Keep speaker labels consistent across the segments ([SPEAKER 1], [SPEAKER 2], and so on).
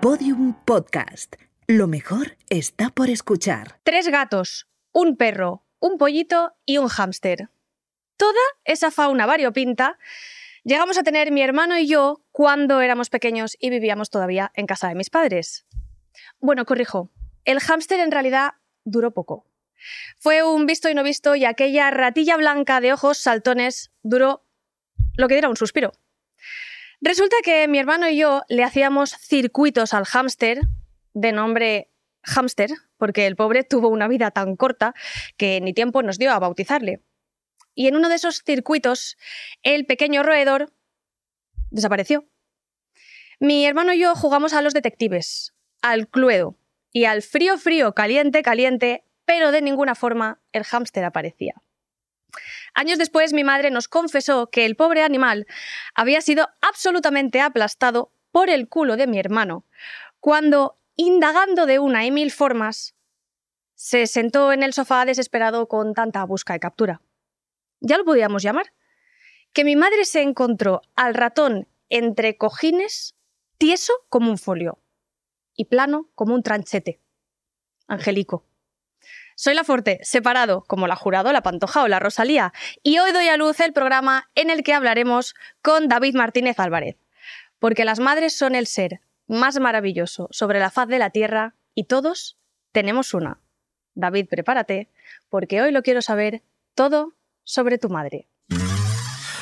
[SPEAKER 1] Podium Podcast. Lo mejor está por escuchar.
[SPEAKER 2] Tres gatos, un perro, un pollito y un hámster. Toda esa fauna variopinta llegamos a tener mi hermano y yo cuando éramos pequeños y vivíamos todavía en casa de mis padres. Bueno, corrijo, el hámster en realidad duró poco. Fue un visto y no visto y aquella ratilla blanca de ojos saltones duró lo que diera un suspiro. Resulta que mi hermano y yo le hacíamos circuitos al hámster de nombre hámster, porque el pobre tuvo una vida tan corta que ni tiempo nos dio a bautizarle. Y en uno de esos circuitos, el pequeño roedor desapareció. Mi hermano y yo jugamos a los detectives, al cluedo y al frío, frío, caliente, caliente, pero de ninguna forma el hámster aparecía. Años después mi madre nos confesó que el pobre animal había sido absolutamente aplastado por el culo de mi hermano, cuando, indagando de una y mil formas, se sentó en el sofá desesperado con tanta busca y captura. Ya lo podíamos llamar. Que mi madre se encontró al ratón entre cojines, tieso como un folio y plano como un tranchete. Angelico. Soy la Forte, separado, como la Jurado, la Pantoja o la Rosalía, y hoy doy a luz el programa en el que hablaremos con David Martínez Álvarez, porque las madres son el ser más maravilloso sobre la faz de la Tierra y todos tenemos una. David, prepárate, porque hoy lo quiero saber todo sobre tu madre.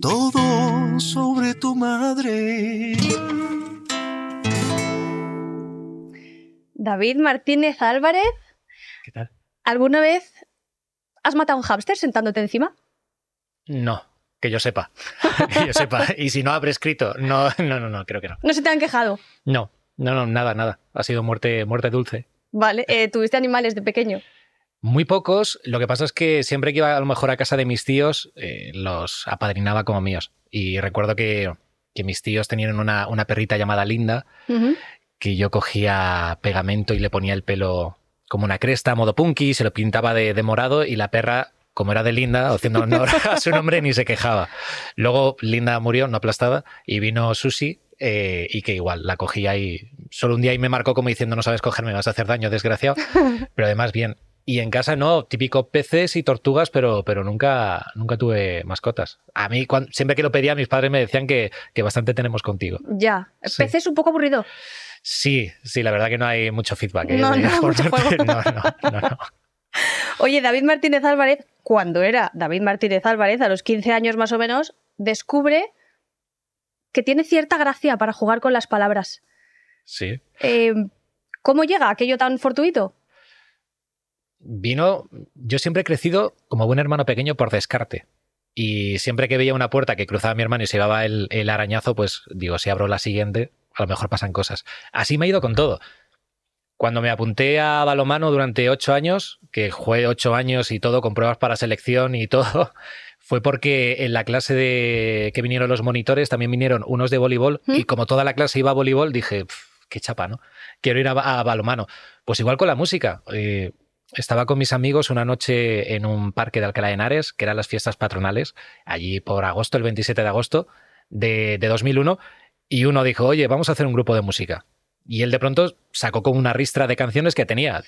[SPEAKER 3] todo sobre tu madre.
[SPEAKER 2] David Martínez Álvarez,
[SPEAKER 4] ¿Qué tal?
[SPEAKER 2] ¿alguna vez has matado a un hámster sentándote encima?
[SPEAKER 4] No, que yo sepa. que yo sepa. Y si no habré escrito, no, no, no, no, creo que no.
[SPEAKER 2] ¿No se te han quejado?
[SPEAKER 4] No, no, no, nada, nada. Ha sido muerte, muerte dulce.
[SPEAKER 2] Vale, eh, tuviste animales de pequeño.
[SPEAKER 4] Muy pocos. Lo que pasa es que siempre que iba a lo mejor a casa de mis tíos, eh, los apadrinaba como míos. Y recuerdo que, que mis tíos tenían una, una perrita llamada Linda, que yo cogía pegamento y le ponía el pelo como una cresta, modo punky, se lo pintaba de, de morado y la perra, como era de Linda, haciendo honor a su nombre, ni se quejaba. Luego Linda murió, no aplastada, y vino Susi. eh, y que igual la cogía y solo un día y me marcó como diciendo no sabes cogerme, vas a hacer daño, desgraciado. Pero además bien. Y en casa no, típico peces y tortugas, pero, pero nunca, nunca tuve mascotas. A mí, siempre que lo pedía, mis padres me decían que, que bastante tenemos contigo.
[SPEAKER 2] Ya.
[SPEAKER 4] Sí.
[SPEAKER 2] Pez es un poco aburrido.
[SPEAKER 4] Sí, sí, la verdad que no hay mucho feedback. ¿eh?
[SPEAKER 2] No, no,
[SPEAKER 4] Por
[SPEAKER 2] mucho
[SPEAKER 4] parte-
[SPEAKER 2] juego.
[SPEAKER 4] no, no, no, no.
[SPEAKER 2] Oye, David Martínez Álvarez, cuando era David Martínez Álvarez, a los 15 años más o menos, descubre que tiene cierta gracia para jugar con las palabras.
[SPEAKER 4] Sí.
[SPEAKER 2] Eh, ¿Cómo llega aquello tan fortuito?
[SPEAKER 4] Vino, yo siempre he crecido como buen hermano pequeño por descarte. Y siempre que veía una puerta que cruzaba mi hermano y se llevaba el, el arañazo, pues digo, si abro la siguiente, a lo mejor pasan cosas. Así me he ido con todo. Cuando me apunté a balomano durante ocho años, que jugué ocho años y todo con pruebas para selección y todo, fue porque en la clase de que vinieron los monitores también vinieron unos de voleibol
[SPEAKER 2] ¿Mm?
[SPEAKER 4] y como toda la clase iba a voleibol dije, "Pf, qué chapa, ¿no? Quiero ir a balomano. Pues igual con la música. Eh, estaba con mis amigos una noche en un parque de Alcalá de Henares, que eran las fiestas patronales, allí por agosto, el 27 de agosto de, de 2001, y uno dijo, oye, vamos a hacer un grupo de música. Y él de pronto sacó como una ristra de canciones que tenía.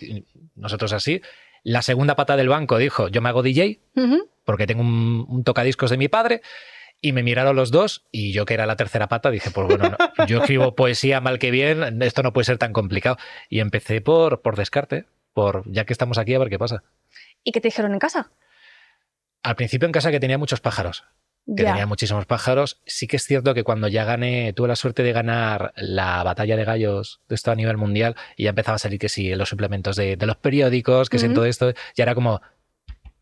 [SPEAKER 4] Nosotros así. La segunda pata del banco dijo, yo me hago DJ porque tengo un, un tocadiscos de mi padre. Y me miraron los dos y yo que era la tercera pata dije, pues bueno, no, yo escribo poesía mal que bien, esto no puede ser tan complicado. Y empecé por, por descarte, por ya que estamos aquí a ver qué pasa.
[SPEAKER 2] ¿Y qué te dijeron en casa?
[SPEAKER 4] Al principio en casa que tenía muchos pájaros, que
[SPEAKER 2] Ya.
[SPEAKER 4] tenía muchísimos pájaros. Sí que es cierto que cuando ya gané, tuve la suerte de ganar la batalla de gallos de esto a nivel mundial y ya empezaba a salir que sí, los suplementos de, de los periódicos, que sí, todo esto, ya era como,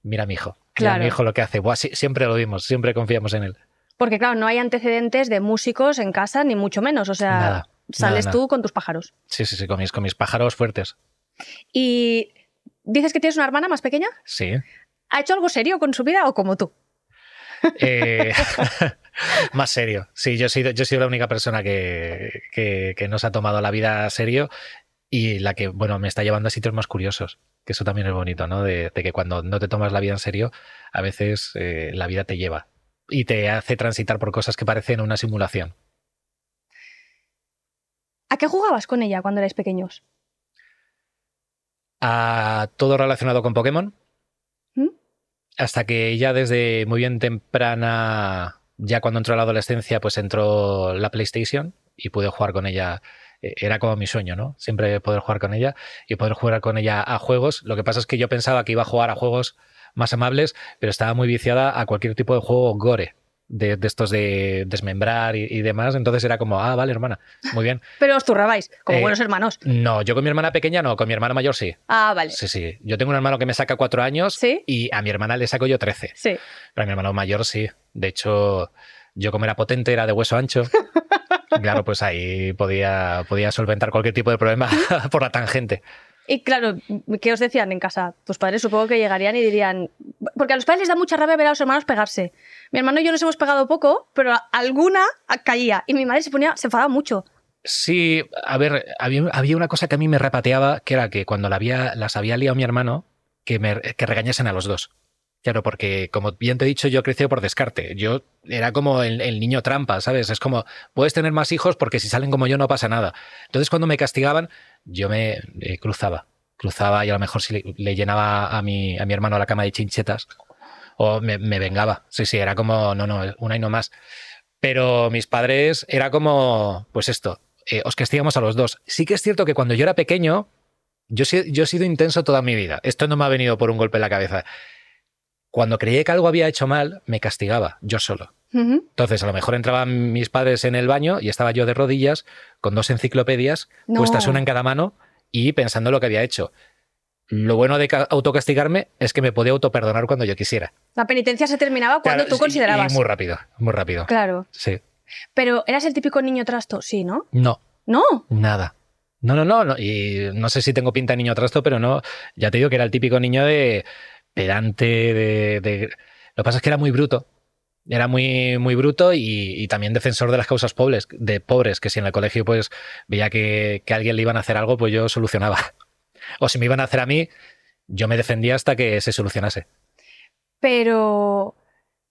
[SPEAKER 4] mira a mi hijo, mira a mi hijo lo que hace. Buah, sí, siempre lo vimos, siempre confiamos en él.
[SPEAKER 2] Porque claro, no hay antecedentes de músicos en casa, ni mucho menos. O sea,
[SPEAKER 4] Nada.
[SPEAKER 2] sales
[SPEAKER 4] nada.
[SPEAKER 2] tú con tus pájaros.
[SPEAKER 4] Sí, sí, sí, con mis, con mis pájaros fuertes.
[SPEAKER 2] Y dices que tienes una hermana más pequeña.
[SPEAKER 4] Sí.
[SPEAKER 2] ¿Ha hecho algo serio con su vida o como tú?
[SPEAKER 4] Eh, más serio. Sí, yo he sido, yo he sido la única persona que, que, que no se ha tomado la vida serio y la que, bueno, me está llevando a sitios más curiosos. Que eso también es bonito, ¿no? De, de que cuando no te tomas la vida en serio, a veces eh, la vida te lleva y te hace transitar por cosas que parecen una simulación.
[SPEAKER 2] ¿A qué jugabas con ella cuando erais pequeños?
[SPEAKER 4] A todo relacionado con Pokémon.
[SPEAKER 2] ¿Mm?
[SPEAKER 4] Hasta que ella desde muy bien temprana, ya cuando entró a la adolescencia, pues entró la PlayStation y pude jugar con ella. Eh, Era como mi sueño, ¿no? Siempre poder jugar con ella y poder jugar con ella a juegos. Lo que pasa es que yo pensaba que iba a jugar a juegos más amables, pero estaba muy viciada a cualquier tipo de juego gore, de, de estos de desmembrar y, y demás. Entonces era como, ah, vale, hermana, muy bien.
[SPEAKER 2] Pero os turrabais, como
[SPEAKER 4] Eh,
[SPEAKER 2] buenos hermanos.
[SPEAKER 4] No, yo con mi hermana pequeña no, con mi hermana mayor sí.
[SPEAKER 2] Ah, vale.
[SPEAKER 4] Sí, sí. Yo tengo un hermano que me saca cuatro años
[SPEAKER 2] ¿Sí?
[SPEAKER 4] y a mi hermana le saco yo trece.
[SPEAKER 2] Sí.
[SPEAKER 4] Pero a mi hermano mayor sí. De hecho, yo como era potente, era de hueso ancho. Claro, pues ahí podía, podía solventar cualquier tipo de problema por la tangente.
[SPEAKER 2] Y claro, ¿qué os decían en casa? Tus padres supongo que llegarían y dirían... Porque a los padres les da mucha rabia ver a los hermanos pegarse. Mi hermano y yo nos hemos pegado poco, pero alguna caía. Y mi madre se ponía, se enfadaba mucho.
[SPEAKER 4] Sí, a ver, había, había una cosa que a mí me repateaba, que era que cuando la había, las había liado mi hermano, que, me, que regañasen a los dos. Claro, porque como bien te he dicho, yo crecí por descarte. Yo era como el, el, niño trampa, ¿sabes? Es como, puedes tener más hijos porque si salen como yo no pasa nada. Entonces cuando me castigaban, yo me eh, cruzaba. Cruzaba y a lo mejor le, le, llenaba a mi, a mi hermano la cama de chinchetas o me, me vengaba. Sí, sí, era como, no, no, una y no más. Pero mis padres era como, pues esto, eh, os castigamos a los dos. Sí que es cierto que cuando yo era pequeño, yo, yo he sido intenso toda mi vida. Esto no me ha venido por un golpe en la cabeza cuando creía que algo había hecho mal, me castigaba yo solo. Uh -huh. Entonces, a lo mejor entraban mis padres en el baño y estaba yo de rodillas con dos enciclopedias no. puestas una en cada mano y pensando lo que había hecho. Lo bueno de autocastigarme es que me podía autoperdonar cuando yo quisiera.
[SPEAKER 2] La penitencia se terminaba cuando
[SPEAKER 4] claro,
[SPEAKER 2] tú considerabas.
[SPEAKER 4] Y muy rápido, muy rápido.
[SPEAKER 2] Claro.
[SPEAKER 4] Sí.
[SPEAKER 2] Pero eras el típico niño trasto, sí, ¿no?
[SPEAKER 4] No.
[SPEAKER 2] ¿No?
[SPEAKER 4] Nada. No, no, no, no. Y no sé si tengo pinta de niño trasto, pero no. Ya te digo que era el típico niño de pedante, de, de... Lo que pasa es que era muy bruto. Era muy, muy bruto y, y, también defensor de las causas pobres, de pobres, que si en el colegio pues veía que, que a alguien le iban a hacer algo, pues yo solucionaba. O si me iban a hacer a mí, yo me defendía hasta que se solucionase.
[SPEAKER 2] Pero,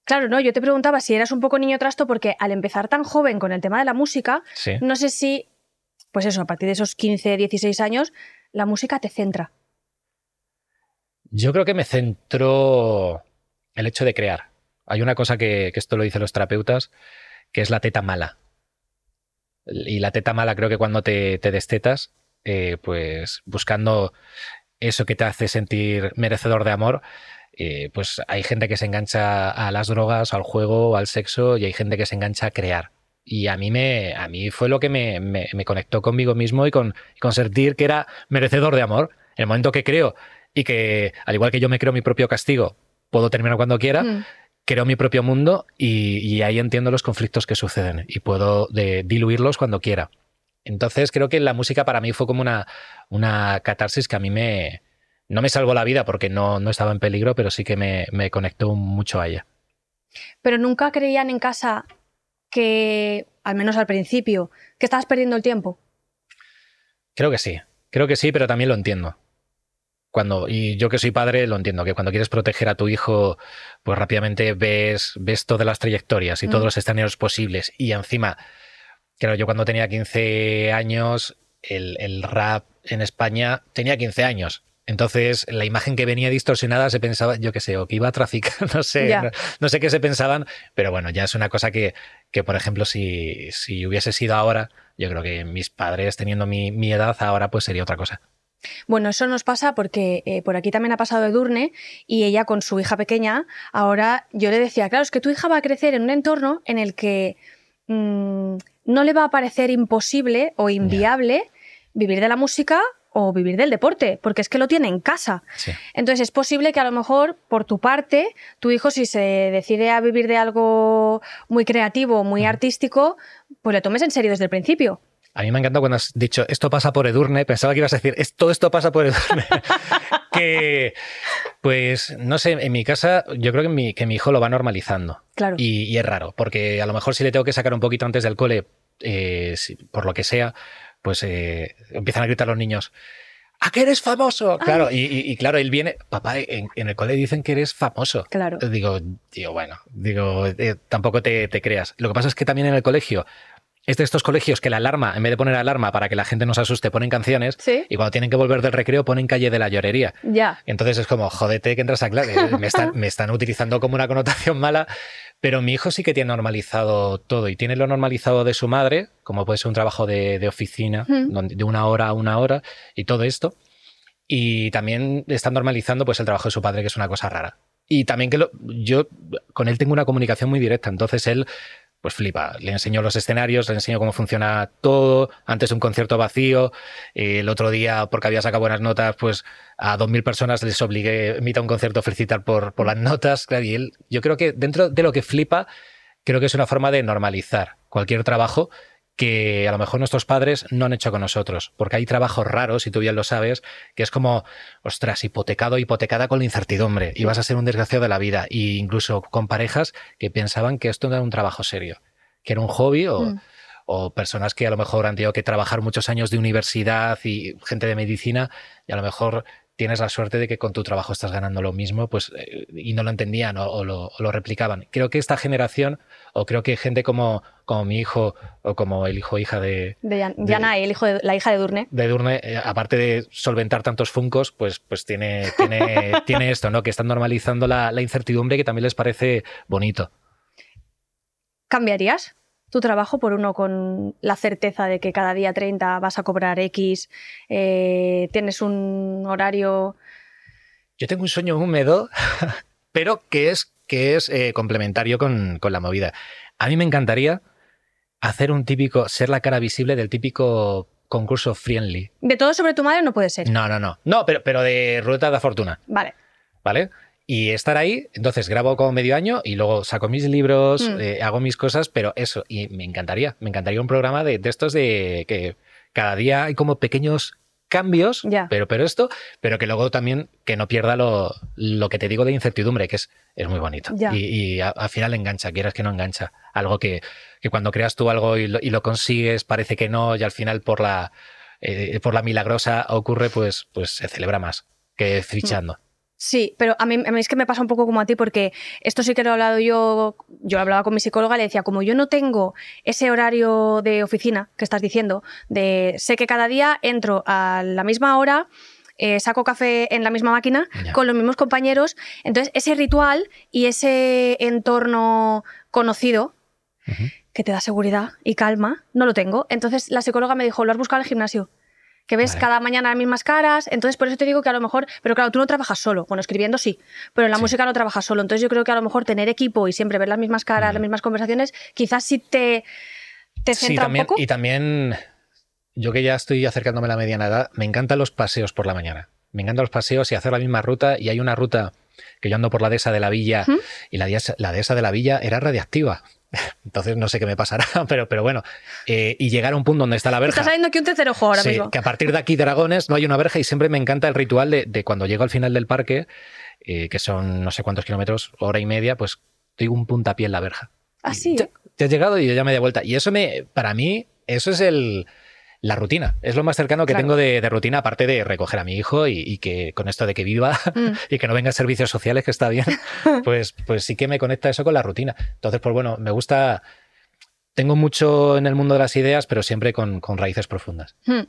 [SPEAKER 2] claro, no, yo te preguntaba si eras un poco niño trasto porque al empezar tan joven con el tema de la música,
[SPEAKER 4] sí.
[SPEAKER 2] no sé si, pues eso, a partir de esos 15, 16 años, la música te centra.
[SPEAKER 4] Yo creo que me centró el hecho de crear. Hay una cosa que, esto lo dicen los terapeutas, que es la teta mala. Y la teta mala creo que cuando te, te destetas, eh, pues buscando eso que te hace sentir merecedor de amor, eh, pues hay gente que se engancha a las drogas, al juego, al sexo, y hay gente que se engancha a crear. Y a mí, me, a mí fue lo que me, me, conectó conmigo mismo y con, con sentir que era merecedor de amor. En el momento que creo y que, al igual que yo me creo mi propio castigo, puedo terminar cuando quiera, mm. Creo mi propio mundo y, y, ahí entiendo los conflictos que suceden y puedo de, diluirlos cuando quiera. Entonces creo que la música para mí fue como una, una catarsis que a mí me... No me salvó la vida porque no, no estaba en peligro, pero sí que me, me conectó mucho a ella.
[SPEAKER 2] Pero nunca creían en casa que, al menos al principio, que estabas perdiendo el tiempo.
[SPEAKER 4] Creo que sí, creo que sí, pero también lo entiendo. Cuando, y yo que soy padre lo entiendo, que cuando quieres proteger a tu hijo, pues rápidamente ves, ves todas las trayectorias y mm. todos los escenarios posibles. Y encima, claro, yo cuando tenía 15 años, el, el rap en España tenía 15 años. Entonces, la imagen que venía distorsionada se pensaba, yo qué sé, o que iba a traficar, no sé, no, no, sé qué se pensaban, pero bueno, ya es una cosa que, que por ejemplo, si, si hubiese sido ahora, yo creo que mis padres teniendo mi, mi edad ahora, pues sería otra cosa.
[SPEAKER 2] Bueno, eso nos pasa porque eh, por aquí también ha pasado Edurne y ella con su hija pequeña, ahora yo le decía, claro, es que tu hija va a crecer en un entorno en el que mmm, no le va a parecer imposible o inviable yeah. vivir de la música o vivir del deporte, porque es que lo tiene en casa.
[SPEAKER 4] Sí.
[SPEAKER 2] Entonces es posible que a lo mejor por tu parte, tu hijo si se decide a vivir de algo muy creativo, muy
[SPEAKER 4] Mm.
[SPEAKER 2] artístico, pues le tomes en serio desde el principio.
[SPEAKER 4] A mí me ha encantado cuando has dicho esto pasa por Edurne. Pensaba que ibas a decir "Es- todo esto pasa por Edurne. que, pues, no sé, en mi casa, yo creo que mi, que mi hijo lo va normalizando.
[SPEAKER 2] Claro.
[SPEAKER 4] Y, y es raro, porque a lo mejor si le tengo que sacar un poquito antes del cole, eh, si- por lo que sea, pues eh, empiezan a gritar los niños. ¿A que eres famoso? Claro, y, y- y claro, él viene, papá, en, en el cole dicen que eres famoso.
[SPEAKER 2] Claro.
[SPEAKER 4] Digo, digo, bueno, digo, eh, tampoco te, te creas. Lo que pasa es que también en el colegio, es de estos colegios que la alarma, en vez de poner alarma para que la gente no se asuste, ponen canciones
[SPEAKER 2] Sí.
[SPEAKER 4] y cuando tienen que volver del recreo ponen calle de la llorería.
[SPEAKER 2] Ya.
[SPEAKER 4] Entonces es como, jódete que entras a clase. Me están, me están utilizando como una connotación mala, pero mi hijo sí que tiene normalizado todo y tiene lo normalizado de su madre, como puede ser un trabajo de, de oficina,
[SPEAKER 2] Mm.
[SPEAKER 4] donde- de una hora a una hora y todo esto. Y también está normalizando pues el trabajo de su padre, que es una cosa rara. Y también que lo- yo con él tengo una comunicación muy directa, entonces él pues flipa. Le enseño los escenarios, le enseño cómo funciona todo. Antes un concierto vacío, el otro día, porque había sacado buenas notas, pues a 2.000 personas les obligué, invita a un concierto a felicitar por, por las notas. Claro, y él, yo creo que dentro de lo que flipa, creo que es una forma de normalizar cualquier trabajo que a lo mejor nuestros padres no han hecho con nosotros, porque hay trabajos raros, y tú bien lo sabes, que es como, ostras, hipotecado, hipotecada con la incertidumbre, y vas a ser un desgraciado de la vida, e incluso con parejas que pensaban que esto era un trabajo serio, que era un hobby o,
[SPEAKER 2] Mm.
[SPEAKER 4] o personas que a lo mejor han tenido que trabajar muchos años de universidad y gente de medicina, y a lo mejor tienes la suerte de que con tu trabajo estás ganando lo mismo, pues, eh, y no lo entendían o, o lo, o lo replicaban. Creo que esta generación, o creo que gente como, como mi hijo, o como el hijo hija de,
[SPEAKER 2] De el hijo de la hija de Durne.
[SPEAKER 4] de Edurne, eh, aparte de solventar tantos funcos, pues, pues tiene, tiene, tiene esto, ¿no? Que están normalizando la, la incertidumbre que también les parece bonito.
[SPEAKER 2] ¿Cambiarías tu trabajo por uno con la certeza de que cada día 30 vas a cobrar X, eh, tienes un horario...
[SPEAKER 4] Yo tengo un sueño húmedo, pero que es, que es eh, complementario con, con la movida. A mí me encantaría hacer un típico, ser la cara visible del típico concurso friendly.
[SPEAKER 2] De todo sobre tu madre no puede ser.
[SPEAKER 4] No, no, no. No, pero, pero de ruleta de fortuna,
[SPEAKER 2] Vale.
[SPEAKER 4] ¿vale? Y estar ahí, entonces grabo como medio año y luego saco mis libros,
[SPEAKER 2] Mm.
[SPEAKER 4] eh, hago mis cosas, pero eso, y me encantaría, me encantaría un programa de, de estos de que cada día hay como pequeños cambios, pero, pero esto, pero que luego también que no pierda lo, lo que te digo de incertidumbre, que es, es muy bonito. Y, y a- al final engancha, quieras que no engancha. Algo que, que cuando creas tú algo y lo, y lo consigues, parece que no, y al final por la, eh, por la milagrosa ocurre, pues, pues se celebra más que fichando.
[SPEAKER 2] Sí, pero a mí, a mí es que me pasa un poco como a ti porque esto sí que lo he hablado yo, yo hablaba con mi psicóloga, le decía, como yo no tengo ese horario de oficina que estás diciendo, de sé que cada día entro a la misma hora, eh, saco café en la misma máquina con los mismos compañeros, entonces ese ritual y ese entorno conocido que te da seguridad y calma, no lo tengo. Entonces la psicóloga me dijo, lo has buscado en el gimnasio. Que ves
[SPEAKER 4] Vale.
[SPEAKER 2] cada mañana las mismas caras, entonces por eso te digo que a lo mejor, pero claro, tú no trabajas solo, bueno, escribiendo sí, pero en la
[SPEAKER 4] Sí.
[SPEAKER 2] música no trabajas solo, entonces yo creo que a lo mejor tener equipo y siempre ver las mismas caras,
[SPEAKER 4] Mm.
[SPEAKER 2] las mismas conversaciones, quizás sí te, te
[SPEAKER 4] Sí,
[SPEAKER 2] centra
[SPEAKER 4] también,
[SPEAKER 2] un poco.
[SPEAKER 4] y también, yo que ya estoy acercándome a la mediana edad, me encantan los paseos por la mañana. Me encantan los paseos y hacer la misma ruta. Y hay una ruta que yo ando por la dehesa de la villa
[SPEAKER 2] ¿Mm?
[SPEAKER 4] y la dehesa, la dehesa de la villa era radiactiva. Entonces no sé qué me pasará, pero, pero bueno. Eh, y llegar a un punto donde está la verja.
[SPEAKER 2] Está saliendo aquí un tercer ojo ahora
[SPEAKER 4] Sí,
[SPEAKER 2] mismo.
[SPEAKER 4] que a partir de aquí, Dragones, no hay una verja y siempre me encanta el ritual de, de cuando llego al final del parque, eh, que son no sé cuántos kilómetros, hora y media, pues doy un puntapié en la verja.
[SPEAKER 2] Así.
[SPEAKER 4] Ya- Te has llegado y yo ya me di vuelta. Y eso me, para mí, eso es el, la rutina. Es lo más cercano que
[SPEAKER 2] Claro.
[SPEAKER 4] tengo de, de rutina, aparte de recoger a mi hijo y, y que con esto de que viva
[SPEAKER 2] Mm.
[SPEAKER 4] y que no venga servicios sociales, que está bien, pues, pues sí que me conecta eso con la rutina. Entonces, pues bueno, me gusta. Tengo mucho en el mundo de las ideas, pero siempre con, con raíces profundas.
[SPEAKER 2] Hmm.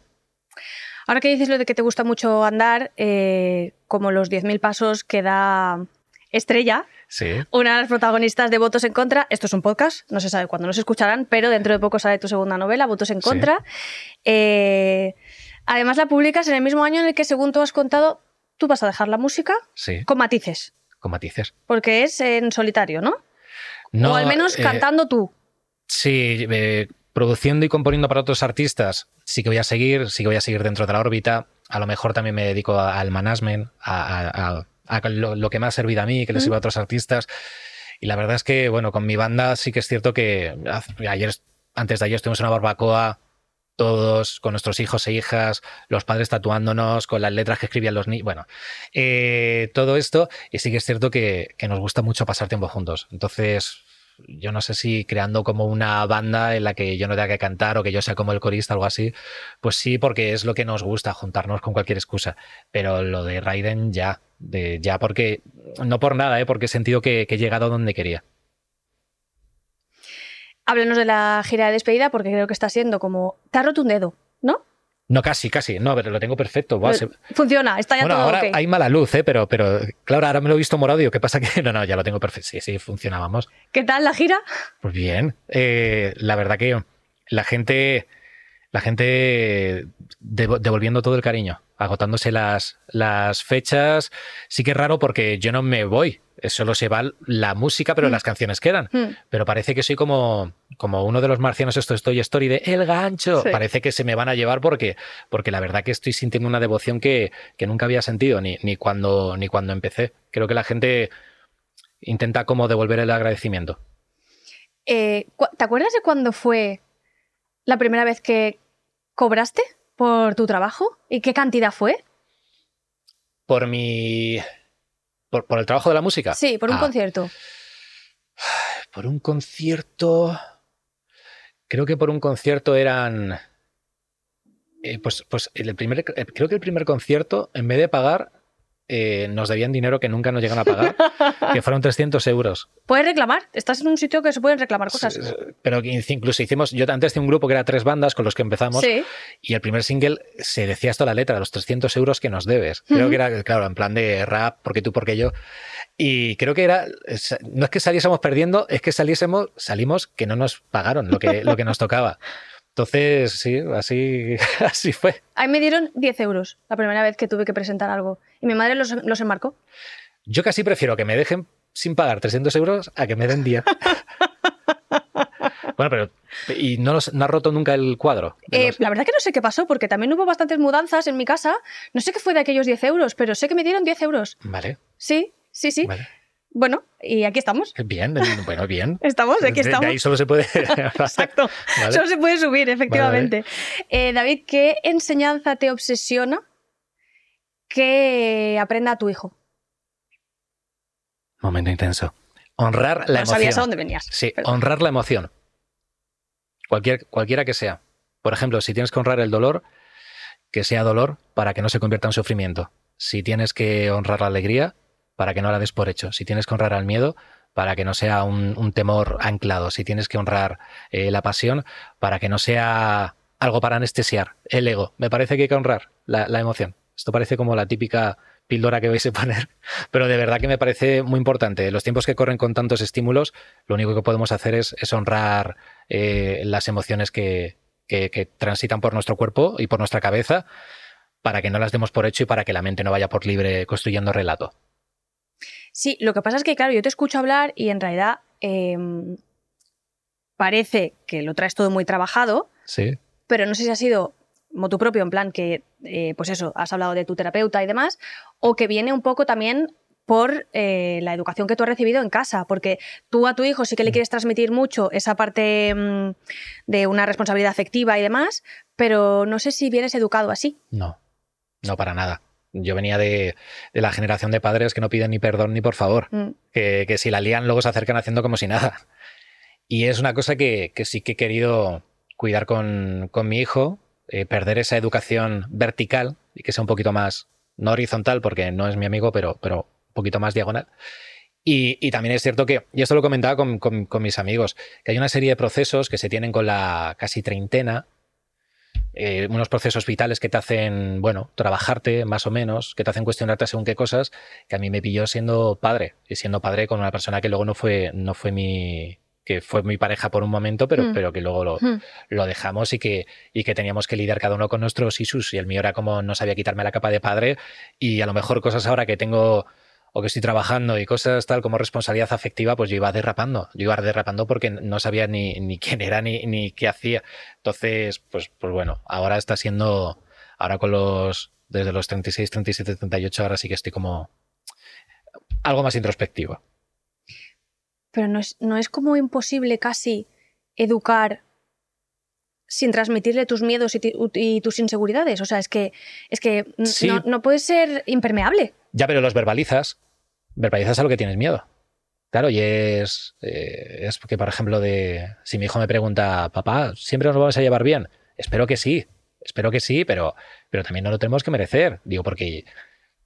[SPEAKER 2] Ahora que dices lo de que te gusta mucho andar, eh, como los 10.000 pasos que da Estrella,
[SPEAKER 4] Sí.
[SPEAKER 2] una de las protagonistas de Votos en Contra. Esto es un podcast, no se sabe cuándo nos escucharán, pero dentro de poco sale tu segunda novela, Votos en
[SPEAKER 4] Sí.
[SPEAKER 2] Contra. Eh, además, la publicas en el mismo año en el que, según tú has contado, tú vas a dejar la música
[SPEAKER 4] Sí,
[SPEAKER 2] con matices,
[SPEAKER 4] con matices.
[SPEAKER 2] porque es en solitario, ¿no?
[SPEAKER 4] No,
[SPEAKER 2] o al menos
[SPEAKER 4] eh,
[SPEAKER 2] cantando tú.
[SPEAKER 4] Sí, eh, produciendo y componiendo para otros artistas, sí que voy a seguir, sí que voy a seguir dentro de la órbita. A lo mejor también me dedico al management, a, a- a- a lo, lo que me ha servido a mí, que le sirve a otros artistas. Y la verdad es que, bueno, con mi banda sí que es cierto que ayer, antes de ayer estuvimos en una barbacoa todos con nuestros hijos e hijas, los padres tatuándonos, con las letras que escribían los niños, bueno, eh, todo esto, y sí que es cierto que, que nos gusta mucho pasar tiempo juntos. Entonces, yo no sé si creando como una banda en la que yo no tenga que cantar o que yo sea como el corista, algo así, pues sí, porque es lo que nos gusta, juntarnos con cualquier excusa. Pero lo de Raiden ya, de ya porque, no por nada, ¿eh? porque he sentido que, que he llegado donde quería.
[SPEAKER 2] Háblenos de la gira de despedida porque creo que está siendo como... Te has roto un dedo, ¿no?
[SPEAKER 4] No, casi, casi. No, pero lo tengo perfecto. Buah, se-
[SPEAKER 2] Funciona, está ya
[SPEAKER 4] Bueno,
[SPEAKER 2] todo
[SPEAKER 4] ahora hay mala luz, ¿eh? pero, pero claro, ahora me lo he visto morado y digo, ¿qué pasa? Que no, no, ya lo tengo perfecto. Sí, sí, funcionábamos.
[SPEAKER 2] ¿Qué tal la gira?
[SPEAKER 4] Pues bien. Eh, la verdad que la gente, la gente devo- devolviendo todo el cariño, agotándose las, las fechas. Sí que es raro porque yo no me voy. Solo se va la música, pero
[SPEAKER 2] Mm.
[SPEAKER 4] las canciones quedan.
[SPEAKER 2] Hmm.
[SPEAKER 4] Pero parece que soy como, como uno de los marcianos, esto Toy Story de El gancho.
[SPEAKER 2] Sí.
[SPEAKER 4] Parece que se me van a llevar porque, porque la verdad que estoy sintiendo una devoción que, que nunca había sentido, ni, ni, cuando, ni cuando empecé. Creo que la gente intenta como devolver el agradecimiento.
[SPEAKER 2] Eh, ¿Te acuerdas de cuándo fue la primera vez que cobraste por tu trabajo? ¿Y qué cantidad fue?
[SPEAKER 4] Por mi. Por, por el trabajo de la música.
[SPEAKER 2] Sí, por un
[SPEAKER 4] Ah,
[SPEAKER 2] concierto.
[SPEAKER 4] Por un concierto. Creo que por un concierto eran. eh, pues, pues el primer, eh, creo que el primer concierto, en vez de pagar, eh, nos debían dinero que nunca nos llegan a pagar, que fueron 300 euros.
[SPEAKER 2] Puedes reclamar. Estás en un sitio que se pueden reclamar cosas.
[SPEAKER 4] Pero que incluso hicimos, yo antes de un grupo que era tres bandas con los que empezamos,
[SPEAKER 2] Sí.
[SPEAKER 4] y el primer single se decía esto la letra, los 300 euros que nos debes. Creo
[SPEAKER 2] Ujú.
[SPEAKER 4] que era, claro, en plan de rap, porque tú, porque yo. Y creo que era, no es que saliésemos perdiendo, es que saliésemos, salimos que no nos pagaron lo que, lo que nos tocaba. Entonces, sí, así, así fue.
[SPEAKER 2] A mí me dieron 10 euros la primera vez que tuve que presentar algo. Y mi madre los, los enmarcó.
[SPEAKER 4] Yo casi prefiero que me dejen sin pagar 300 euros a que me den 10. bueno, pero. ¿Y no, los- no has roto nunca el cuadro?
[SPEAKER 2] Eh,
[SPEAKER 4] los-
[SPEAKER 2] la verdad que no sé qué pasó, porque también hubo bastantes mudanzas en mi casa. No sé qué fue de aquellos 10 euros, pero sé que me dieron 10 euros.
[SPEAKER 4] Vale,
[SPEAKER 2] Sí, sí, sí.
[SPEAKER 4] vale.
[SPEAKER 2] Bueno, y aquí estamos.
[SPEAKER 4] Bien, bueno, bien.
[SPEAKER 2] Estamos, aquí
[SPEAKER 4] De- de
[SPEAKER 2] estamos.
[SPEAKER 4] ahí solo se puede.
[SPEAKER 2] Exacto.
[SPEAKER 4] Vale.
[SPEAKER 2] Solo se puede subir, efectivamente. Eh, David, ¿qué enseñanza te obsesiona que aprenda tu hijo?
[SPEAKER 4] Momento intenso. Honrar la
[SPEAKER 2] no
[SPEAKER 4] emoción.
[SPEAKER 2] sabías a dónde venías.
[SPEAKER 4] Sí,
[SPEAKER 2] Perdón.
[SPEAKER 4] honrar la emoción. Cualquier, cualquiera que sea. Por ejemplo, si tienes que honrar el dolor, que sea dolor para que no se convierta en sufrimiento. Si tienes que honrar la alegría, para que no la des por hecho. Si tienes que honrar al miedo, para que no sea un, temor anclado. Si tienes que honrar eh, la pasión, para que no sea algo para anestesiar el ego. Me parece que hay que honrar la, emoción. Esto parece como la típica píldora que vais a poner, pero de verdad que me parece muy importante. Los tiempos que corren con tantos estímulos, lo único que podemos hacer es, es honrar eh, las emociones que, que, que transitan por nuestro cuerpo y por nuestra cabeza para que no las demos por hecho y para que la mente no vaya por libre construyendo relato.
[SPEAKER 2] Sí, lo que pasa es que, claro, yo te escucho hablar y en realidad em, parece que lo traes todo muy trabajado,
[SPEAKER 4] Sí.
[SPEAKER 2] pero no sé si ha sido motu propio, en plan que, eh, pues eso, has hablado de tu terapeuta y demás, o que viene un poco también por eh, la educación que tú has recibido en casa, porque tú a tu hijo sí que le quieres transmitir mucho esa parte mm, de una responsabilidad afectiva y demás, pero no sé si vienes educado así.
[SPEAKER 4] No, no para nada. Yo venía de, de la generación de padres que no piden ni perdón ni por favor.
[SPEAKER 2] Mm.
[SPEAKER 4] que, que si la lían luego se acercan haciendo como si nada. Y es una cosa que, que sí que he querido cuidar con, con mi hijo, eh, perder esa educación vertical y que sea un poquito más, no horizontal porque no es mi amigo, pero, pero un poquito más diagonal. Y, y también es cierto que, y esto lo comentaba con, con- con mis amigos, que hay una serie de procesos que se tienen con la casi treintena, eh, unos procesos vitales que te hacen, bueno, trabajarte más o menos, que te hacen cuestionarte según qué cosas, que a mí me pilló siendo padre, y siendo padre con una persona que luego no fue, no fue mi que fue mi pareja por un momento, pero,
[SPEAKER 2] Mm.
[SPEAKER 4] pero que luego lo,
[SPEAKER 2] Mm.
[SPEAKER 4] lo dejamos y que, y que teníamos que lidiar cada uno con nuestros issues. Y el mío era como no sabía quitarme la capa de padre y a lo mejor cosas ahora que tengo o que estoy trabajando y cosas tal como responsabilidad afectiva, pues yo iba derrapando. Yo iba derrapando porque no sabía ni, ni quién era ni, ni qué hacía. Entonces, pues, pues bueno, ahora está siendo, ahora con los, desde los 36, 37, 38, ahora sí que estoy como algo más introspectivo.
[SPEAKER 2] Pero no es, no es como imposible casi educar sin transmitirle tus miedos y, tus inseguridades. O sea, es que, es que
[SPEAKER 4] Sí.
[SPEAKER 2] no, no puedes ser impermeable.
[SPEAKER 4] Ya, pero los verbalizas. Verbalizas a lo que tienes miedo. Claro, y es, eh, es que, por ejemplo, de si mi hijo me pregunta, papá, ¿siempre nos vamos a llevar bien? Espero que sí, espero que sí, pero, pero también no lo tenemos que merecer. Digo, porque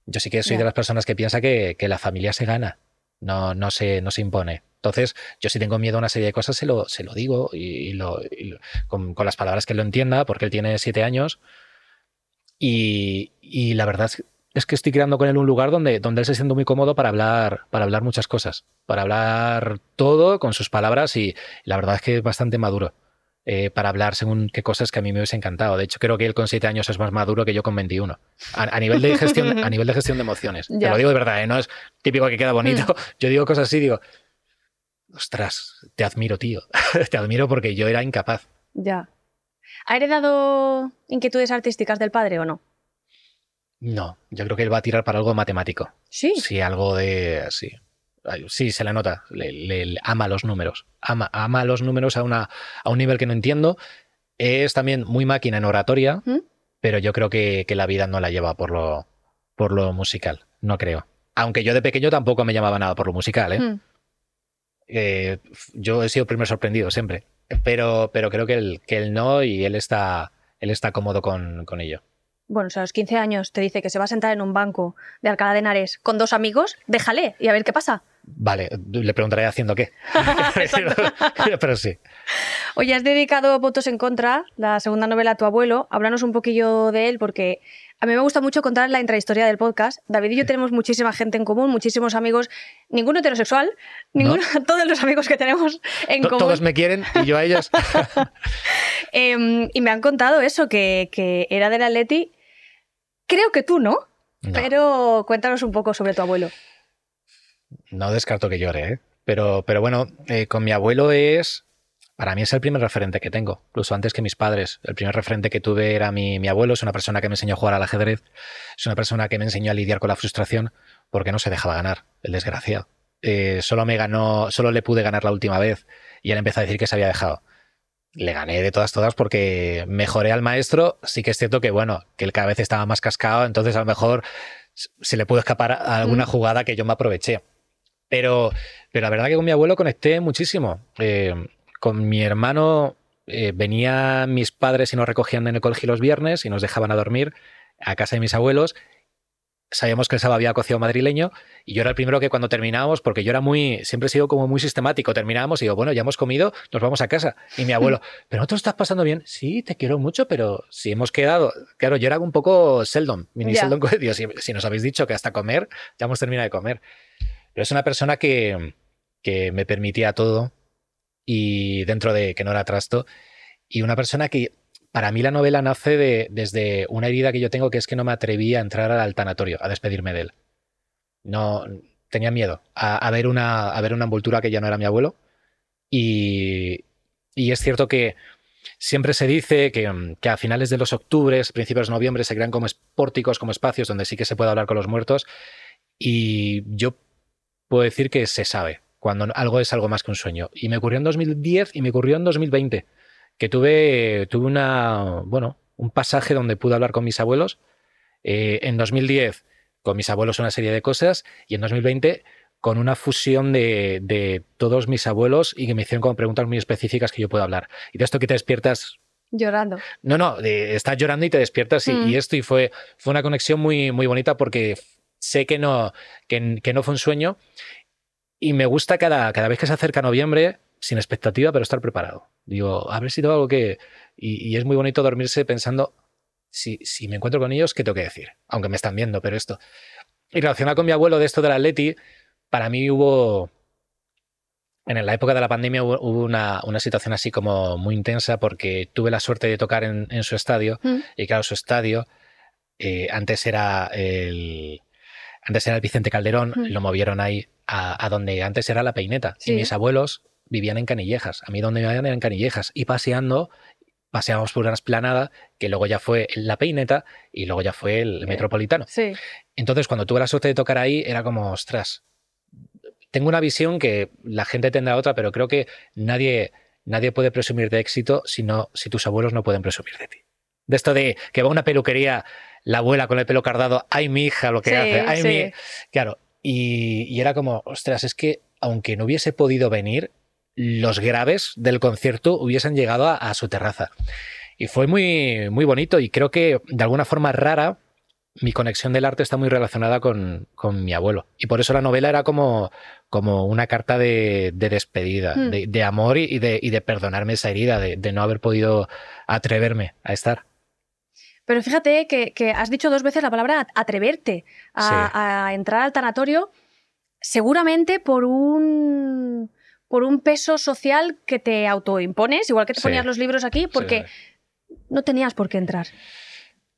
[SPEAKER 4] yo sí que soy de las personas que piensa que, que la familia se gana, no, no, se, no se impone. Entonces, yo si tengo miedo a una serie de cosas, se lo, se lo digo y, y lo, y lo- con, con las palabras que él lo entienda, porque él tiene siete años. Y, y la verdad es, es que estoy creando con él un lugar donde, donde él se siente muy cómodo para hablar, para hablar muchas cosas, para hablar todo con sus palabras y la verdad es que es bastante maduro. eh, para hablar según qué cosas que a mí me hubiese encantado. De hecho, creo que él con siete años es más maduro que yo con 21. A, a nivel, de gestión, a nivel de gestión de emociones. Te
[SPEAKER 2] Ya.
[SPEAKER 4] lo digo de verdad, ¿eh? no es típico que queda bonito. Yo digo cosas así, digo, ostras, te admiro, tío. te admiro porque yo era incapaz.
[SPEAKER 2] Ya. ¿Ha heredado inquietudes artísticas del padre o no?
[SPEAKER 4] No, yo creo que él va a tirar para algo matemático.
[SPEAKER 2] Sí.
[SPEAKER 4] Sí, algo de. Sí. Sí, se le nota. Le ama los números. Ama, ama los números a, una, a un nivel que no entiendo. Es también muy máquina en oratoria,
[SPEAKER 2] ¿Mm?
[SPEAKER 4] pero yo creo que, que la vida no la lleva por lo, por lo musical. No creo. Aunque yo de pequeño tampoco me llamaba nada por lo musical, ¿eh?
[SPEAKER 2] Mm.
[SPEAKER 4] Eh, yo he sido el primer sorprendido siempre. Pero, pero creo que él, que él no y él está, él está cómodo con, con ello.
[SPEAKER 2] Bueno, o sea, a los 15 años te dice que se va a sentar en un banco de Alcalá de Henares con dos amigos, déjale y a ver qué pasa.
[SPEAKER 4] Vale, le preguntaré haciendo qué. pero sí.
[SPEAKER 2] Oye, has dedicado Votos en Contra, la segunda novela a tu abuelo. Háblanos un poquillo de él, porque a mí me gusta mucho contar la intrahistoria del podcast. David y yo tenemos muchísima gente en común, muchísimos amigos, ninguno heterosexual, ninguno, todos los amigos que tenemos en común.
[SPEAKER 4] Todos me quieren y yo a ellos.
[SPEAKER 2] Em, y me han contado eso, que, que era del Atleti. Creo que tú no,
[SPEAKER 4] No.
[SPEAKER 2] pero cuéntanos un poco sobre tu abuelo.
[SPEAKER 4] No descarto que llore, ¿eh? Pero, pero bueno, eh, con mi abuelo es. Para mí es el primer referente que tengo, incluso antes que mis padres. El primer referente que tuve era mi, mi abuelo, es una persona que me enseñó a jugar al ajedrez, es una persona que me enseñó a lidiar con la frustración porque no se dejaba ganar, el desgraciado. Eh, solo me ganó, solo le pude ganar la última vez y él empezó a decir que se había dejado. Le gané de todas, todas porque mejoré al maestro. Sí que es cierto que, bueno, que él cada vez estaba más cascado, entonces a lo mejor se le pudo escapar a alguna
[SPEAKER 2] Mm.
[SPEAKER 4] jugada que yo me aproveché. Pero, pero la verdad que con mi abuelo conecté muchísimo. Eh, con mi hermano eh, venían mis padres y nos recogían en el colegio los viernes y nos dejaban a dormir a casa de mis abuelos. Sabíamos que el sábado había cocido madrileño y yo era el primero que cuando terminábamos, porque yo era muy, siempre he sido como muy sistemático, terminábamos y digo, bueno, ya hemos comido, nos vamos a casa. Y mi abuelo, ¿pero no te lo estás pasando bien? Sí, te quiero mucho, pero si hemos quedado, claro, yo era un poco Sheldon, mini. Sheldon, digo, si, si nos habéis dicho que hasta comer, ya hemos terminado de comer. Pero es una persona que, que me permitía todo y dentro de que no era trasto. Y una persona que para mí la novela nace de, desde una herida que yo tengo que es que no me atreví a entrar al tanatorio, a despedirme de él. No tenía miedo a, ver, una, envoltura que ya no era mi abuelo. Y, es cierto que siempre se dice que, que a finales de los octubres, principios de noviembre, se crean como pórticos, como espacios donde sí que se puede hablar con los muertos. Y yo puedo decir que se sabe cuando algo es algo más que un sueño. Y me ocurrió en 2010 y me ocurrió en 2020, que tuve, tuve una, bueno, un pasaje donde pude hablar con mis abuelos. Eh, en 2010 con mis abuelos una serie de cosas y en 2020 con una fusión de, de todos mis abuelos y que me hicieron como preguntas muy específicas que yo puedo hablar. Y de esto que te despiertas
[SPEAKER 2] Llorando.
[SPEAKER 4] no, no, de- estás llorando y te despiertas y,
[SPEAKER 2] Mm.
[SPEAKER 4] y esto y fue, fue una conexión muy, muy bonita porque sé que no, que, que no fue un sueño y me gusta cada, cada vez que se acerca noviembre, sin expectativa, pero estar preparado. Digo, haber sido algo que... Y, y es muy bonito dormirse pensando, si, si me encuentro con ellos, ¿qué tengo que decir? Aunque me están viendo, pero esto. Y relacionado con mi abuelo de esto del Atleti, para mí hubo... En la época de la pandemia hubo, hubo una, una situación así como muy intensa porque tuve la suerte de tocar en, en su estadio
[SPEAKER 2] Mm.
[SPEAKER 4] y claro, su estadio eh, antes era el antes era el Vicente Calderón,
[SPEAKER 2] Mm.
[SPEAKER 4] lo movieron ahí a, a donde antes era la Peineta
[SPEAKER 2] Sí.
[SPEAKER 4] y mis abuelos vivían en Canillejas. A mí donde me iban era en Canillejas y paseando paseábamos por una esplanada que luego ya fue la Peineta y luego ya fue el Metropolitano.
[SPEAKER 2] Sí.
[SPEAKER 4] Entonces, cuando tuve la suerte de tocar ahí, era como, ostras, tengo una visión que la gente tendrá otra, pero creo que nadie, nadie puede presumir de éxito si, no, si tus abuelos no pueden presumir de ti. De esto de que va a una peluquería, la abuela con el pelo cardado, ay mi hija lo que
[SPEAKER 2] Sí,
[SPEAKER 4] hace, ay
[SPEAKER 2] sí.
[SPEAKER 4] mi... Claro, y, y era como, ostras, es que aunque no hubiese podido venir, los graves del concierto hubiesen llegado a, a su terraza. Y fue muy, muy bonito y creo que de alguna forma rara mi conexión del arte está muy relacionada con, con mi abuelo. Y por eso la novela era como, como una carta de, de despedida,
[SPEAKER 2] Mm.
[SPEAKER 4] de, de amor y de, y de perdonarme esa herida, de, no haber podido atreverme a estar.
[SPEAKER 2] Pero fíjate que, que has dicho dos veces la palabra atreverte a,
[SPEAKER 4] Sí.
[SPEAKER 2] a entrar al tanatorio, seguramente por un, por un peso social que te autoimpones, igual que te
[SPEAKER 4] Sí.
[SPEAKER 2] ponías los libros aquí, porque no tenías por qué entrar.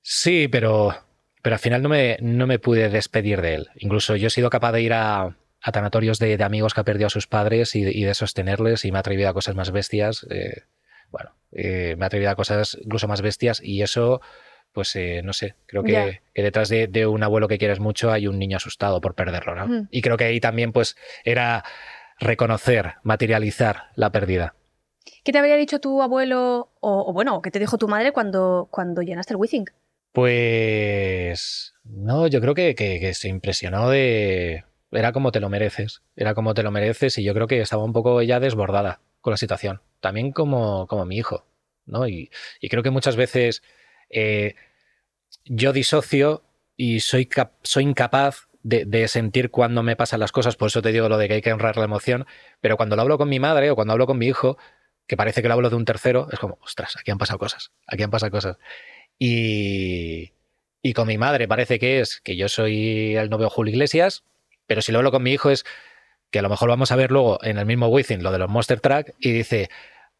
[SPEAKER 4] Sí, pero, pero al final no me, no me pude despedir de él. Incluso yo he sido capaz de ir a, a tanatorios de, de amigos que han perdido a sus padres y, de- y de sostenerles y me ha atrevido a cosas más bestias. eh, bueno, eh, me ha atrevido a cosas incluso más bestias y eso, pues eh, no sé, creo que, que detrás de, de un abuelo que quieres mucho hay un niño asustado por perderlo, ¿no?
[SPEAKER 2] Mm.
[SPEAKER 4] Y creo que ahí también pues era reconocer, materializar la pérdida.
[SPEAKER 2] ¿Qué te habría dicho tu abuelo, o, o bueno, qué te dijo tu madre cuando, cuando llenaste el Withing?
[SPEAKER 4] Pues no, yo creo que, que- que se impresionó de... Era como te lo mereces, era como te lo mereces y yo creo que estaba un poco ella desbordada con la situación, también como, como mi hijo, ¿no? Y, y creo que muchas veces eh, yo disocio y soy, cap- soy incapaz de, de sentir cuando me pasan las cosas, por eso te digo lo de que hay que honrar la emoción, pero cuando lo hablo con mi madre o cuando hablo con mi hijo, que parece que lo hablo de un tercero, es como, ostras, aquí han pasado cosas, aquí han pasado cosas. Y, y con mi madre parece que es que yo soy el novio Julio Iglesias, pero si lo hablo con mi hijo es que a lo mejor vamos a ver luego en el mismo Within lo de los Monster Track y dice,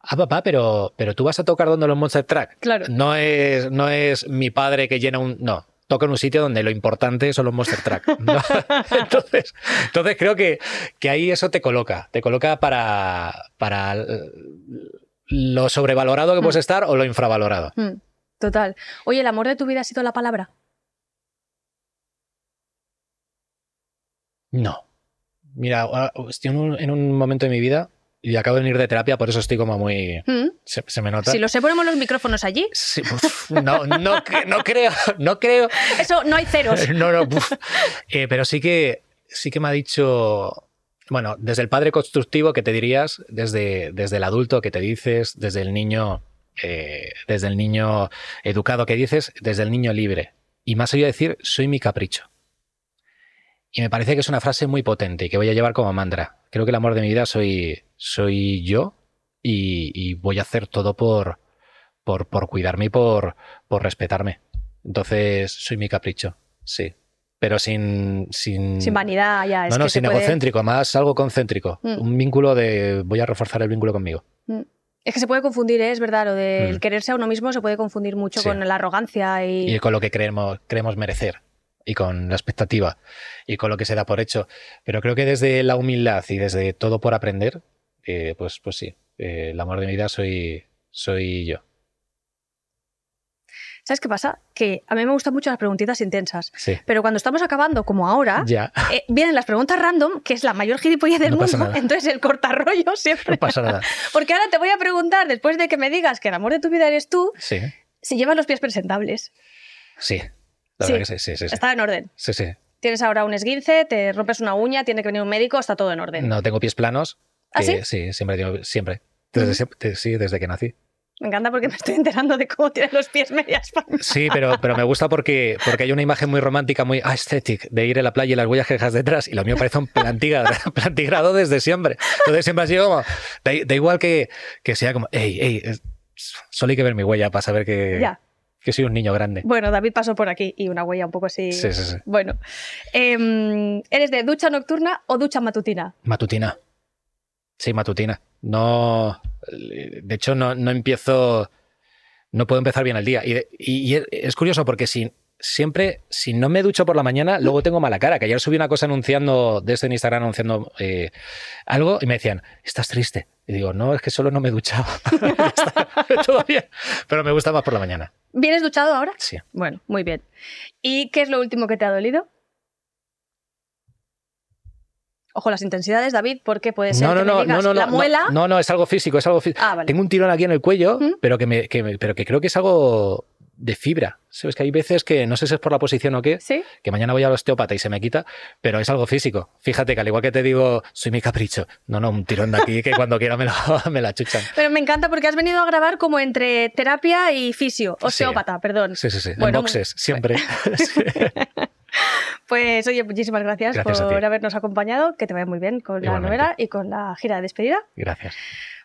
[SPEAKER 4] ah, papá, pero, pero tú vas a tocar donde los Monster Track.
[SPEAKER 2] Claro.
[SPEAKER 4] No es, no es mi padre que llena un... No, toca en un sitio donde lo importante son los Monster Track. ¿no? entonces, entonces creo que, que ahí eso te coloca, te coloca para, para lo sobrevalorado que
[SPEAKER 2] Mm.
[SPEAKER 4] puedes estar o lo infravalorado.
[SPEAKER 2] Mm, total. Oye, ¿el amor de tu vida ha sido la palabra?
[SPEAKER 4] No. Mira, ahora estoy en un, en un momento de mi vida y acabo de venir de terapia, por eso estoy como muy...
[SPEAKER 2] Mm.
[SPEAKER 4] Se, se me nota.
[SPEAKER 2] Si lo sé, ponemos los micrófonos allí.
[SPEAKER 4] Sí, uf, no, no, no creo, no creo.
[SPEAKER 2] Eso, no hay ceros.
[SPEAKER 4] No, no. Eh, pero sí que, sí que me ha dicho, bueno, desde el padre constructivo que te dirías, desde, desde el adulto que te dices, desde el niño, eh, desde el niño educado que dices, desde el niño libre. Y más allá de decir, soy mi capricho. Y me parece que es una frase muy potente y que voy a llevar como mantra. Creo que el amor de mi vida soy, soy yo y, y voy a hacer todo por, por, por cuidarme y por, por respetarme. Entonces, soy mi capricho, sí. Pero sin. Sin,
[SPEAKER 2] Sin vanidad, ya. Es
[SPEAKER 4] no, no,
[SPEAKER 2] que
[SPEAKER 4] sin
[SPEAKER 2] puede-
[SPEAKER 4] egocéntrico, más algo concéntrico.
[SPEAKER 2] Mm.
[SPEAKER 4] Un vínculo de. Voy a reforzar el vínculo conmigo.
[SPEAKER 2] Es que se puede confundir, ¿eh? es verdad, lo de
[SPEAKER 4] Mm.
[SPEAKER 2] el quererse a uno mismo se puede confundir mucho
[SPEAKER 4] Sí.
[SPEAKER 2] con la arrogancia y...
[SPEAKER 4] Y con lo que creemos, creemos merecer. Y con la expectativa. Y con lo que se da por hecho. Pero creo que desde la humildad y desde todo por aprender, eh, pues, pues sí. eh, el amor de mi vida soy, soy yo.
[SPEAKER 2] ¿Sabes qué pasa? Que a mí me gustan mucho las preguntitas intensas,
[SPEAKER 4] Sí.
[SPEAKER 2] pero cuando estamos acabando, como ahora,
[SPEAKER 4] Ya.
[SPEAKER 2] eh, vienen las preguntas random, que es la mayor gilipollez del
[SPEAKER 4] No
[SPEAKER 2] mundo,
[SPEAKER 4] nada.
[SPEAKER 2] entonces el cortarrollo siempre...
[SPEAKER 4] No pasa nada.
[SPEAKER 2] Porque ahora te voy a preguntar, después de que me digas que el amor de tu vida eres tú,
[SPEAKER 4] Sí.
[SPEAKER 2] si llevas los pies presentables.
[SPEAKER 4] Sí. La
[SPEAKER 2] Sí.
[SPEAKER 4] verdad que sí, sí, sí. sí.
[SPEAKER 2] Está en orden.
[SPEAKER 4] Sí, sí.
[SPEAKER 2] Tienes ahora un esguince, te rompes una uña, tiene que venir un médico, está todo en orden.
[SPEAKER 4] No tengo pies planos.
[SPEAKER 2] ¿Ah,
[SPEAKER 4] que
[SPEAKER 2] sí?
[SPEAKER 4] siempre tengo, siempre. Desde, siempre- sí, desde que nací.
[SPEAKER 2] Me encanta porque me estoy enterando de cómo tienes los pies medias palmas.
[SPEAKER 4] Sí, pero, pero me gusta porque, porque hay una imagen muy romántica, muy aesthetic, de ir a la playa y las huellas que dejas detrás. Y lo mío parece un plantigrado, plantigrado desde siempre. Entonces siempre ha sido como. Da, igual que, que sea como, hey, hey, solo hay que ver mi huella para saber que,
[SPEAKER 2] Ya.
[SPEAKER 4] Que soy un niño grande.
[SPEAKER 2] Bueno, David pasó por aquí y una huella un poco así.
[SPEAKER 4] Sí, sí, sí.
[SPEAKER 2] Bueno, Em, ¿eres de ducha nocturna o ducha matutina?
[SPEAKER 4] Matutina. Sí, matutina. No. De hecho, no, no empiezo. No puedo empezar bien el día. Y, y- es curioso porque si siempre, si no me ducho por la mañana, luego tengo mala cara. Que ayer subí una cosa anunciando, desde en Instagram anunciando eh, algo y me decían, estás triste. Y digo, no, es que solo no me Todo bien. Pero me gusta más por la mañana.
[SPEAKER 2] ¿Vienes duchado ahora?
[SPEAKER 4] Sí.
[SPEAKER 2] Bueno, muy bien. ¿Y qué es lo último que te ha dolido? Ojo las intensidades, David, porque puede ser
[SPEAKER 4] No, no,
[SPEAKER 2] que me
[SPEAKER 4] no,
[SPEAKER 2] digas
[SPEAKER 4] no, no,
[SPEAKER 2] la
[SPEAKER 4] no,
[SPEAKER 2] muela.
[SPEAKER 4] no, no, es algo físico, es algo físico.
[SPEAKER 2] Ah, vale.
[SPEAKER 4] Tengo un tirón aquí en el cuello,
[SPEAKER 2] ¿Mm?
[SPEAKER 4] pero que me, que me- pero que creo que es algo de fibra. Sabes que hay veces que no sé si es por la posición o qué,
[SPEAKER 2] ¿Sí?
[SPEAKER 4] que mañana voy al osteópata y se me quita, pero es algo físico. Fíjate que al igual que te digo, soy mi capricho. No, no, un tirón de aquí que cuando quiera me, lo, me la chuchan.
[SPEAKER 2] Pero me encanta porque has venido a grabar como entre terapia y fisio, osteópata, perdón.
[SPEAKER 4] Sí, sí, sí.
[SPEAKER 2] Bueno,
[SPEAKER 4] en boxes, siempre. Sí.
[SPEAKER 2] Pues oye, muchísimas gracias, por habernos acompañado, que te vaya muy bien con la novela y con la gira de despedida.
[SPEAKER 4] Gracias.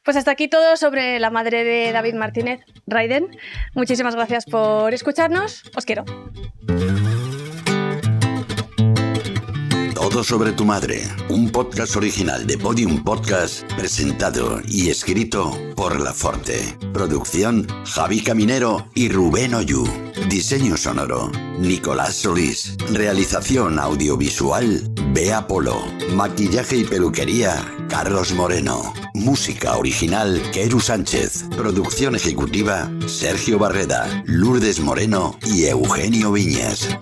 [SPEAKER 2] Pues hasta aquí todo sobre la madre de David Martínez, Raiden. Muchísimas gracias por escucharnos. Os quiero.
[SPEAKER 5] Todo sobre tu madre, un podcast original de Podium Podcast, presentado y escrito por La Forte. Producción Javi Caminero y Rubén Oyu. Diseño sonoro Nicolás Solís. Realización audiovisual Bea Polo. Maquillaje y peluquería Carlos Moreno. Música original Keru Sánchez. Producción ejecutiva Sergio Barreda, Lourdes Moreno y Eugenio Viñas.